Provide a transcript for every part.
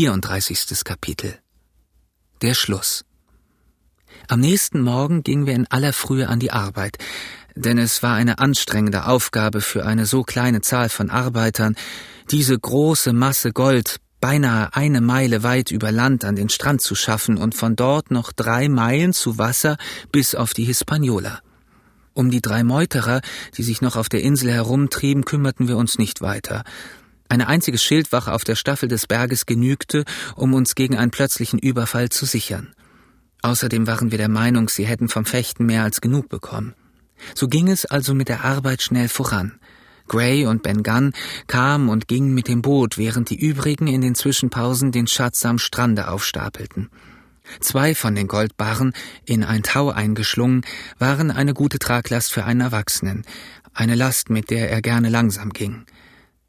34. Kapitel Der Schluss Am nächsten Morgen gingen wir in aller Frühe an die Arbeit, denn es war eine anstrengende Aufgabe für eine so kleine Zahl von Arbeitern, diese große Masse Gold beinahe eine Meile weit über Land an den Strand zu schaffen und von dort noch drei Meilen zu Wasser bis auf die Hispaniola. Um die drei Meuterer, die sich noch auf der Insel herumtrieben, kümmerten wir uns nicht weiter. Eine einzige Schildwache auf der Staffel des Berges genügte, um uns gegen einen plötzlichen Überfall zu sichern. Außerdem waren wir der Meinung, sie hätten vom Fechten mehr als genug bekommen. So ging es also mit der Arbeit schnell voran. Gray und Ben Gunn kamen und gingen mit dem Boot, während die übrigen in den Zwischenpausen den Schatz am Strande aufstapelten. Zwei von den Goldbarren, in ein Tau eingeschlungen, waren eine gute Traglast für einen Erwachsenen, eine Last, mit der er gerne langsam ging.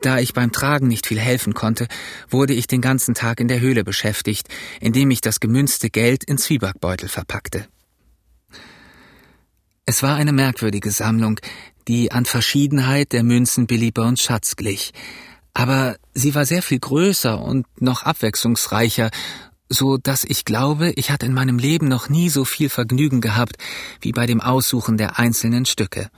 Da ich beim Tragen nicht viel helfen konnte, wurde ich den ganzen Tag in der Höhle beschäftigt, indem ich das gemünzte Geld in Zwiebackbeutel verpackte. Es war eine merkwürdige Sammlung, die an Verschiedenheit der Münzen Billy Burns Schatz glich. Aber sie war sehr viel größer und noch abwechslungsreicher, so dass ich glaube, ich hatte in meinem Leben noch nie so viel Vergnügen gehabt wie bei dem Aussuchen der einzelnen Stücke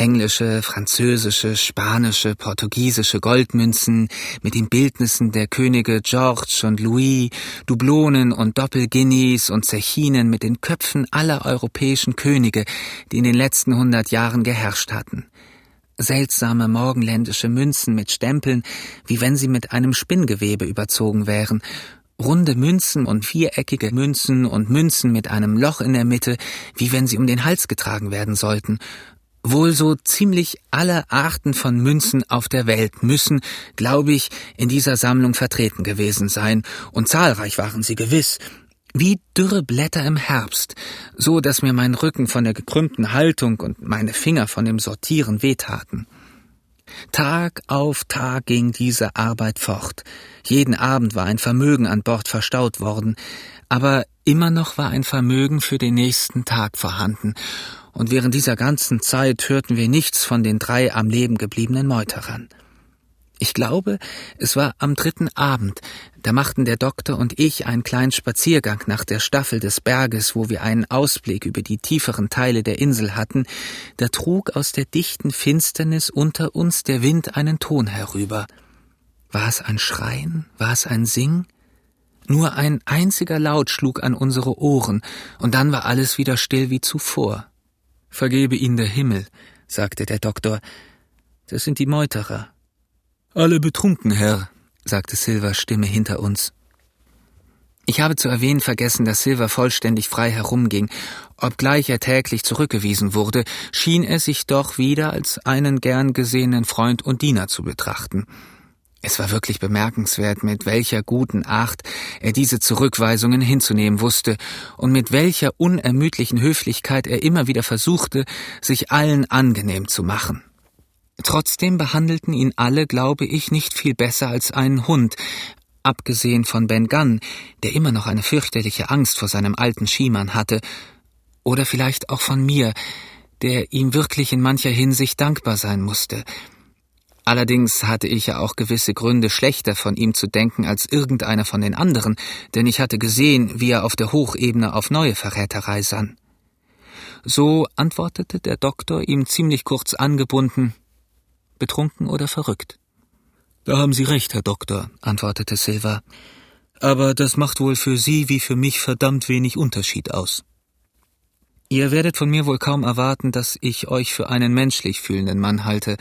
englische, französische, spanische, portugiesische Goldmünzen mit den Bildnissen der Könige George und Louis, Dublonen und Doppelguineas und Zechinen mit den Köpfen aller europäischen Könige, die in den letzten hundert Jahren geherrscht hatten. Seltsame morgenländische Münzen mit Stempeln, wie wenn sie mit einem Spinngewebe überzogen wären, runde Münzen und viereckige Münzen und Münzen mit einem Loch in der Mitte, wie wenn sie um den Hals getragen werden sollten, Wohl so ziemlich alle Arten von Münzen auf der Welt müssen, glaube ich, in dieser Sammlung vertreten gewesen sein, und zahlreich waren sie gewiss, wie dürre Blätter im Herbst, so dass mir mein Rücken von der gekrümmten Haltung und meine Finger von dem Sortieren wehtaten. Tag auf Tag ging diese Arbeit fort. Jeden Abend war ein Vermögen an Bord verstaut worden, aber immer noch war ein Vermögen für den nächsten Tag vorhanden, und während dieser ganzen Zeit hörten wir nichts von den drei am Leben gebliebenen Meuterern. Ich glaube, es war am dritten Abend, da machten der Doktor und ich einen kleinen Spaziergang nach der Staffel des Berges, wo wir einen Ausblick über die tieferen Teile der Insel hatten, da trug aus der dichten Finsternis unter uns der Wind einen Ton herüber. War es ein Schreien? War es ein Singen? Nur ein einziger Laut schlug an unsere Ohren, und dann war alles wieder still wie zuvor. Vergebe ihnen der Himmel, sagte der Doktor. Das sind die Meuterer. Alle betrunken, Herr, sagte Silvers Stimme hinter uns. Ich habe zu erwähnen vergessen, dass Silver vollständig frei herumging. Obgleich er täglich zurückgewiesen wurde, schien er sich doch wieder als einen gern gesehenen Freund und Diener zu betrachten. Es war wirklich bemerkenswert, mit welcher guten Art er diese Zurückweisungen hinzunehmen wusste und mit welcher unermüdlichen Höflichkeit er immer wieder versuchte, sich allen angenehm zu machen. Trotzdem behandelten ihn alle, glaube ich, nicht viel besser als einen Hund, abgesehen von Ben Gunn, der immer noch eine fürchterliche Angst vor seinem alten Schiemann hatte, oder vielleicht auch von mir, der ihm wirklich in mancher Hinsicht dankbar sein musste – Allerdings hatte ich ja auch gewisse Gründe, schlechter von ihm zu denken als irgendeiner von den anderen, denn ich hatte gesehen, wie er auf der Hochebene auf neue Verräterei sann. So antwortete der Doktor ihm ziemlich kurz angebunden Betrunken oder verrückt? Da haben Sie recht, Herr Doktor, antwortete Silva. Aber das macht wohl für Sie wie für mich verdammt wenig Unterschied aus. Ihr werdet von mir wohl kaum erwarten, dass ich euch für einen menschlich fühlenden Mann halte,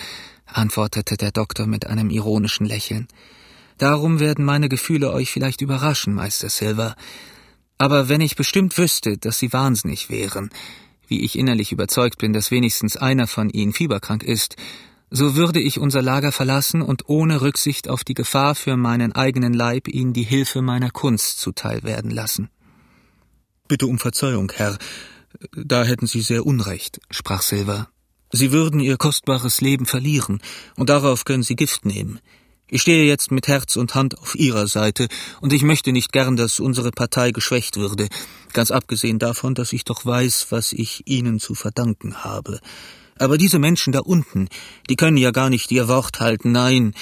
antwortete der Doktor mit einem ironischen Lächeln. Darum werden meine Gefühle euch vielleicht überraschen, Meister Silver. Aber wenn ich bestimmt wüsste, dass Sie wahnsinnig wären, wie ich innerlich überzeugt bin, dass wenigstens einer von Ihnen fieberkrank ist, so würde ich unser Lager verlassen und ohne Rücksicht auf die Gefahr für meinen eigenen Leib Ihnen die Hilfe meiner Kunst zuteil werden lassen. Bitte um Verzeihung, Herr. Da hätten Sie sehr Unrecht, sprach Silver. Sie würden Ihr kostbares Leben verlieren, und darauf können Sie Gift nehmen. Ich stehe jetzt mit Herz und Hand auf Ihrer Seite, und ich möchte nicht gern, dass unsere Partei geschwächt würde, ganz abgesehen davon, dass ich doch weiß, was ich Ihnen zu verdanken habe. Aber diese Menschen da unten, die können ja gar nicht ihr Wort halten, nein,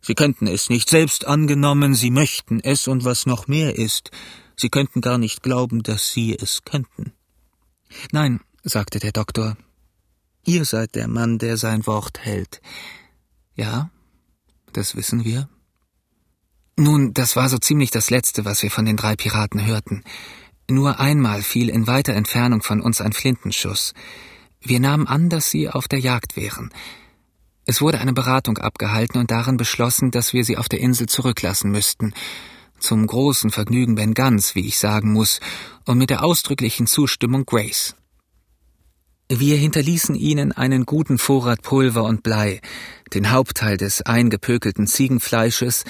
Sie könnten es nicht, selbst angenommen, Sie möchten es, und was noch mehr ist, Sie könnten gar nicht glauben, dass Sie es könnten. Nein, sagte der Doktor, ihr seid der Mann, der sein Wort hält. Ja, das wissen wir. Nun, das war so ziemlich das Letzte, was wir von den drei Piraten hörten. Nur einmal fiel in weiter Entfernung von uns ein Flintenschuss. Wir nahmen an, dass sie auf der Jagd wären. Es wurde eine Beratung abgehalten und darin beschlossen, dass wir sie auf der Insel zurücklassen müssten. Zum großen Vergnügen Ben Guns, wie ich sagen muss, und mit der ausdrücklichen Zustimmung Grace. Wir hinterließen ihnen einen guten Vorrat Pulver und Blei, den Hauptteil des eingepökelten Ziegenfleisches,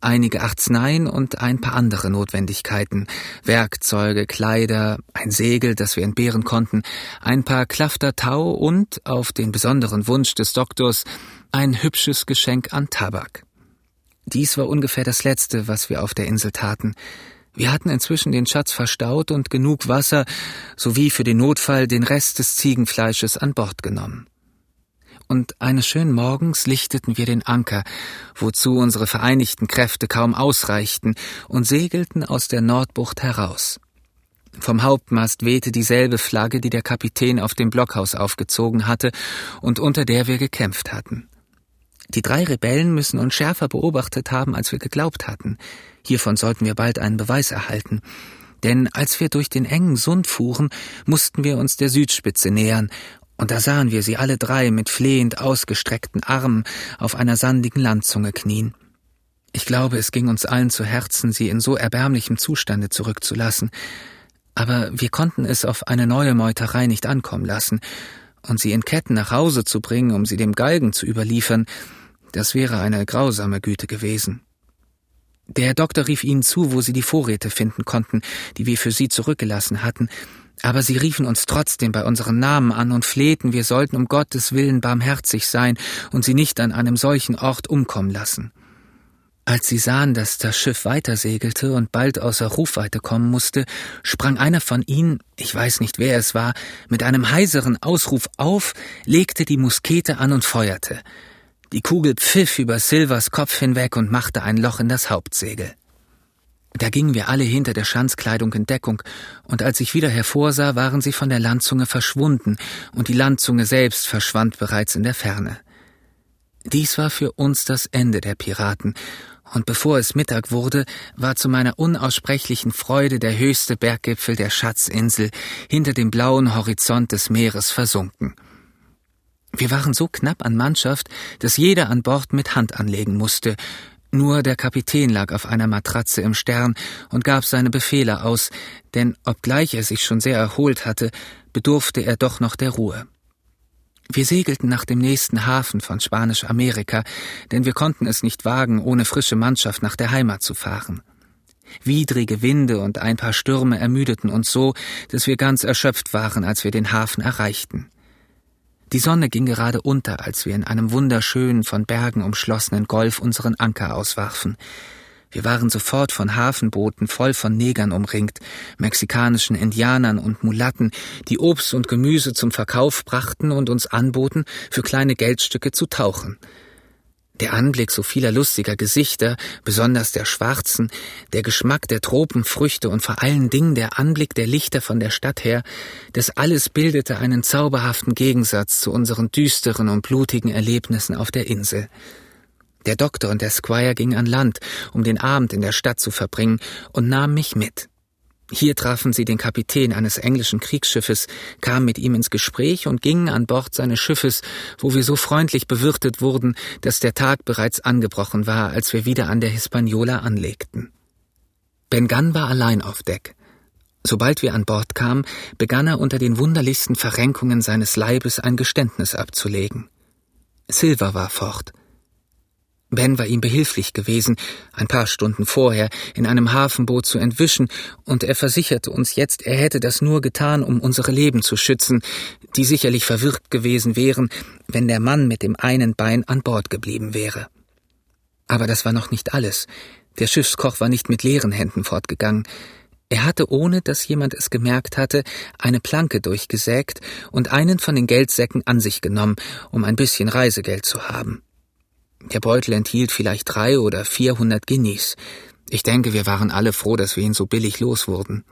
einige Arzneien und ein paar andere Notwendigkeiten, Werkzeuge, Kleider, ein Segel, das wir entbehren konnten, ein paar Klafter Tau und, auf den besonderen Wunsch des Doktors, ein hübsches Geschenk an Tabak. Dies war ungefähr das Letzte, was wir auf der Insel taten. Wir hatten inzwischen den Schatz verstaut und genug Wasser sowie für den Notfall den Rest des Ziegenfleisches an Bord genommen. Und eines schönen Morgens lichteten wir den Anker, wozu unsere vereinigten Kräfte kaum ausreichten, und segelten aus der Nordbucht heraus. Vom Hauptmast wehte dieselbe Flagge, die der Kapitän auf dem Blockhaus aufgezogen hatte und unter der wir gekämpft hatten. Die drei Rebellen müssen uns schärfer beobachtet haben, als wir geglaubt hatten. Hiervon sollten wir bald einen Beweis erhalten. Denn als wir durch den engen Sund fuhren, mussten wir uns der Südspitze nähern, und da sahen wir sie alle drei mit flehend ausgestreckten Armen auf einer sandigen Landzunge knien. Ich glaube, es ging uns allen zu Herzen, sie in so erbärmlichem Zustande zurückzulassen, aber wir konnten es auf eine neue Meuterei nicht ankommen lassen, und sie in Ketten nach Hause zu bringen, um sie dem Galgen zu überliefern, das wäre eine grausame Güte gewesen. Der Doktor rief ihnen zu, wo sie die Vorräte finden konnten, die wir für sie zurückgelassen hatten, aber sie riefen uns trotzdem bei unseren Namen an und flehten, wir sollten um Gottes willen barmherzig sein und sie nicht an einem solchen Ort umkommen lassen. Als sie sahen, dass das Schiff weitersegelte und bald außer Rufweite kommen musste, sprang einer von ihnen, ich weiß nicht wer es war, mit einem heiseren Ausruf auf, legte die Muskete an und feuerte. Die Kugel pfiff über Silvers Kopf hinweg und machte ein Loch in das Hauptsegel. Da gingen wir alle hinter der Schanzkleidung in Deckung, und als ich wieder hervorsah, waren sie von der Landzunge verschwunden, und die Landzunge selbst verschwand bereits in der Ferne. Dies war für uns das Ende der Piraten, und bevor es Mittag wurde, war zu meiner unaussprechlichen Freude der höchste Berggipfel der Schatzinsel hinter dem blauen Horizont des Meeres versunken. Wir waren so knapp an Mannschaft, dass jeder an Bord mit Hand anlegen musste. Nur der Kapitän lag auf einer Matratze im Stern und gab seine Befehle aus, denn obgleich er sich schon sehr erholt hatte, bedurfte er doch noch der Ruhe. Wir segelten nach dem nächsten Hafen von Spanisch-Amerika, denn wir konnten es nicht wagen, ohne frische Mannschaft nach der Heimat zu fahren. Widrige Winde und ein paar Stürme ermüdeten uns so, dass wir ganz erschöpft waren, als wir den Hafen erreichten. Die Sonne ging gerade unter, als wir in einem wunderschönen, von Bergen umschlossenen Golf unseren Anker auswarfen. Wir waren sofort von Hafenbooten voll von Negern umringt, mexikanischen Indianern und Mulatten, die Obst und Gemüse zum Verkauf brachten und uns anboten, für kleine Geldstücke zu tauchen. Der Anblick so vieler lustiger Gesichter, besonders der schwarzen, der Geschmack der Tropenfrüchte und vor allen Dingen der Anblick der Lichter von der Stadt her, das alles bildete einen zauberhaften Gegensatz zu unseren düsteren und blutigen Erlebnissen auf der Insel. Der Doktor und der Squire gingen an Land, um den Abend in der Stadt zu verbringen, und nahmen mich mit. Hier trafen sie den Kapitän eines englischen Kriegsschiffes, kamen mit ihm ins Gespräch und gingen an Bord seines Schiffes, wo wir so freundlich bewirtet wurden, dass der Tag bereits angebrochen war, als wir wieder an der Hispaniola anlegten. Ben Gunn war allein auf Deck. Sobald wir an Bord kamen, begann er unter den wunderlichsten Verrenkungen seines Leibes ein Geständnis abzulegen. Silver war fort. Ben war ihm behilflich gewesen, ein paar Stunden vorher in einem Hafenboot zu entwischen, und er versicherte uns jetzt, er hätte das nur getan, um unsere Leben zu schützen, die sicherlich verwirrt gewesen wären, wenn der Mann mit dem einen Bein an Bord geblieben wäre. Aber das war noch nicht alles. Der Schiffskoch war nicht mit leeren Händen fortgegangen. Er hatte, ohne dass jemand es gemerkt hatte, eine Planke durchgesägt und einen von den Geldsäcken an sich genommen, um ein bisschen Reisegeld zu haben. Der Beutel enthielt vielleicht drei oder vierhundert Guineas. Ich denke, wir waren alle froh, dass wir ihn so billig los wurden.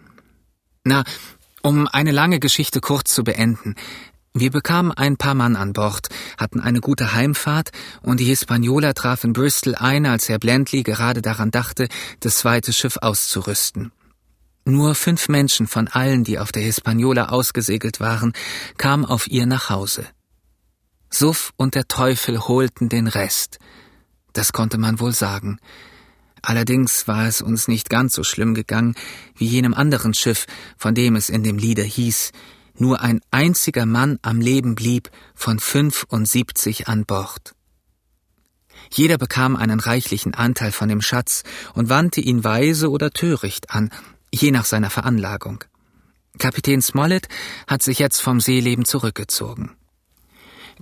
Na, um eine lange Geschichte kurz zu beenden. Wir bekamen ein paar Mann an Bord, hatten eine gute Heimfahrt und die Hispaniola traf in Bristol ein, als Herr Blendley gerade daran dachte, das zweite Schiff auszurüsten. Nur fünf Menschen von allen, die auf der Hispaniola ausgesegelt waren, kamen auf ihr nach Hause. Suff und der Teufel holten den Rest. Das konnte man wohl sagen. Allerdings war es uns nicht ganz so schlimm gegangen wie jenem anderen Schiff, von dem es in dem Lieder hieß, nur ein einziger Mann am Leben blieb von 75 an Bord. Jeder bekam einen reichlichen Anteil von dem Schatz und wandte ihn weise oder töricht an, je nach seiner Veranlagung. Kapitän Smollett hat sich jetzt vom Seeleben zurückgezogen.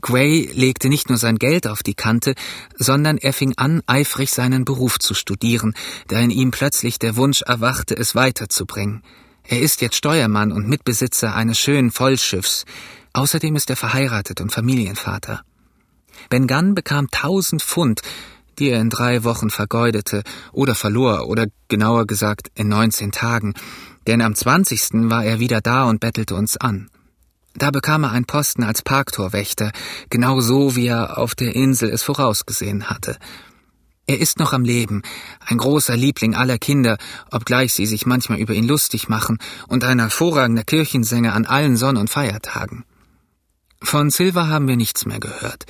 Gray legte nicht nur sein Geld auf die Kante, sondern er fing an, eifrig seinen Beruf zu studieren, da in ihm plötzlich der Wunsch erwachte, es weiterzubringen. Er ist jetzt Steuermann und Mitbesitzer eines schönen Vollschiffs. Außerdem ist er verheiratet und Familienvater. Ben Gunn bekam tausend Pfund, die er in drei Wochen vergeudete oder verlor, oder genauer gesagt in neunzehn Tagen, denn am zwanzigsten war er wieder da und bettelte uns an. Da bekam er einen Posten als Parktorwächter, genau so, wie er auf der Insel es vorausgesehen hatte. Er ist noch am Leben, ein großer Liebling aller Kinder, obgleich sie sich manchmal über ihn lustig machen, und ein hervorragender Kirchensänger an allen Sonn- und Feiertagen. Von Silver haben wir nichts mehr gehört.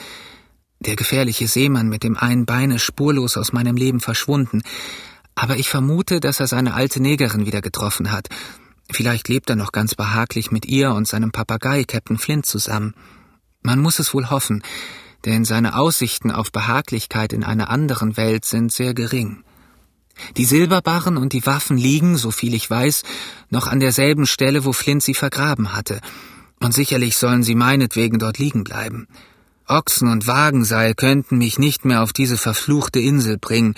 Der gefährliche Seemann mit dem einen Bein ist spurlos aus meinem Leben verschwunden, aber ich vermute, dass er seine alte Negerin wieder getroffen hat. Vielleicht lebt er noch ganz behaglich mit ihr und seinem Papagei Captain Flint zusammen. Man muss es wohl hoffen, denn seine Aussichten auf Behaglichkeit in einer anderen Welt sind sehr gering. Die Silberbarren und die Waffen liegen, so viel ich weiß, noch an derselben Stelle, wo Flint sie vergraben hatte, und sicherlich sollen sie meinetwegen dort liegen bleiben. Ochsen und Wagenseil könnten mich nicht mehr auf diese verfluchte Insel bringen,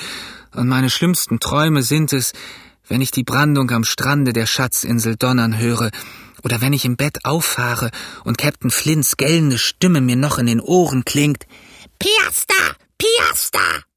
und meine schlimmsten Träume sind es, wenn ich die Brandung am Strande der Schatzinsel donnern höre oder wenn ich im Bett auffahre und Captain Flints gellende Stimme mir noch in den Ohren klingt. Piasta! Piasta!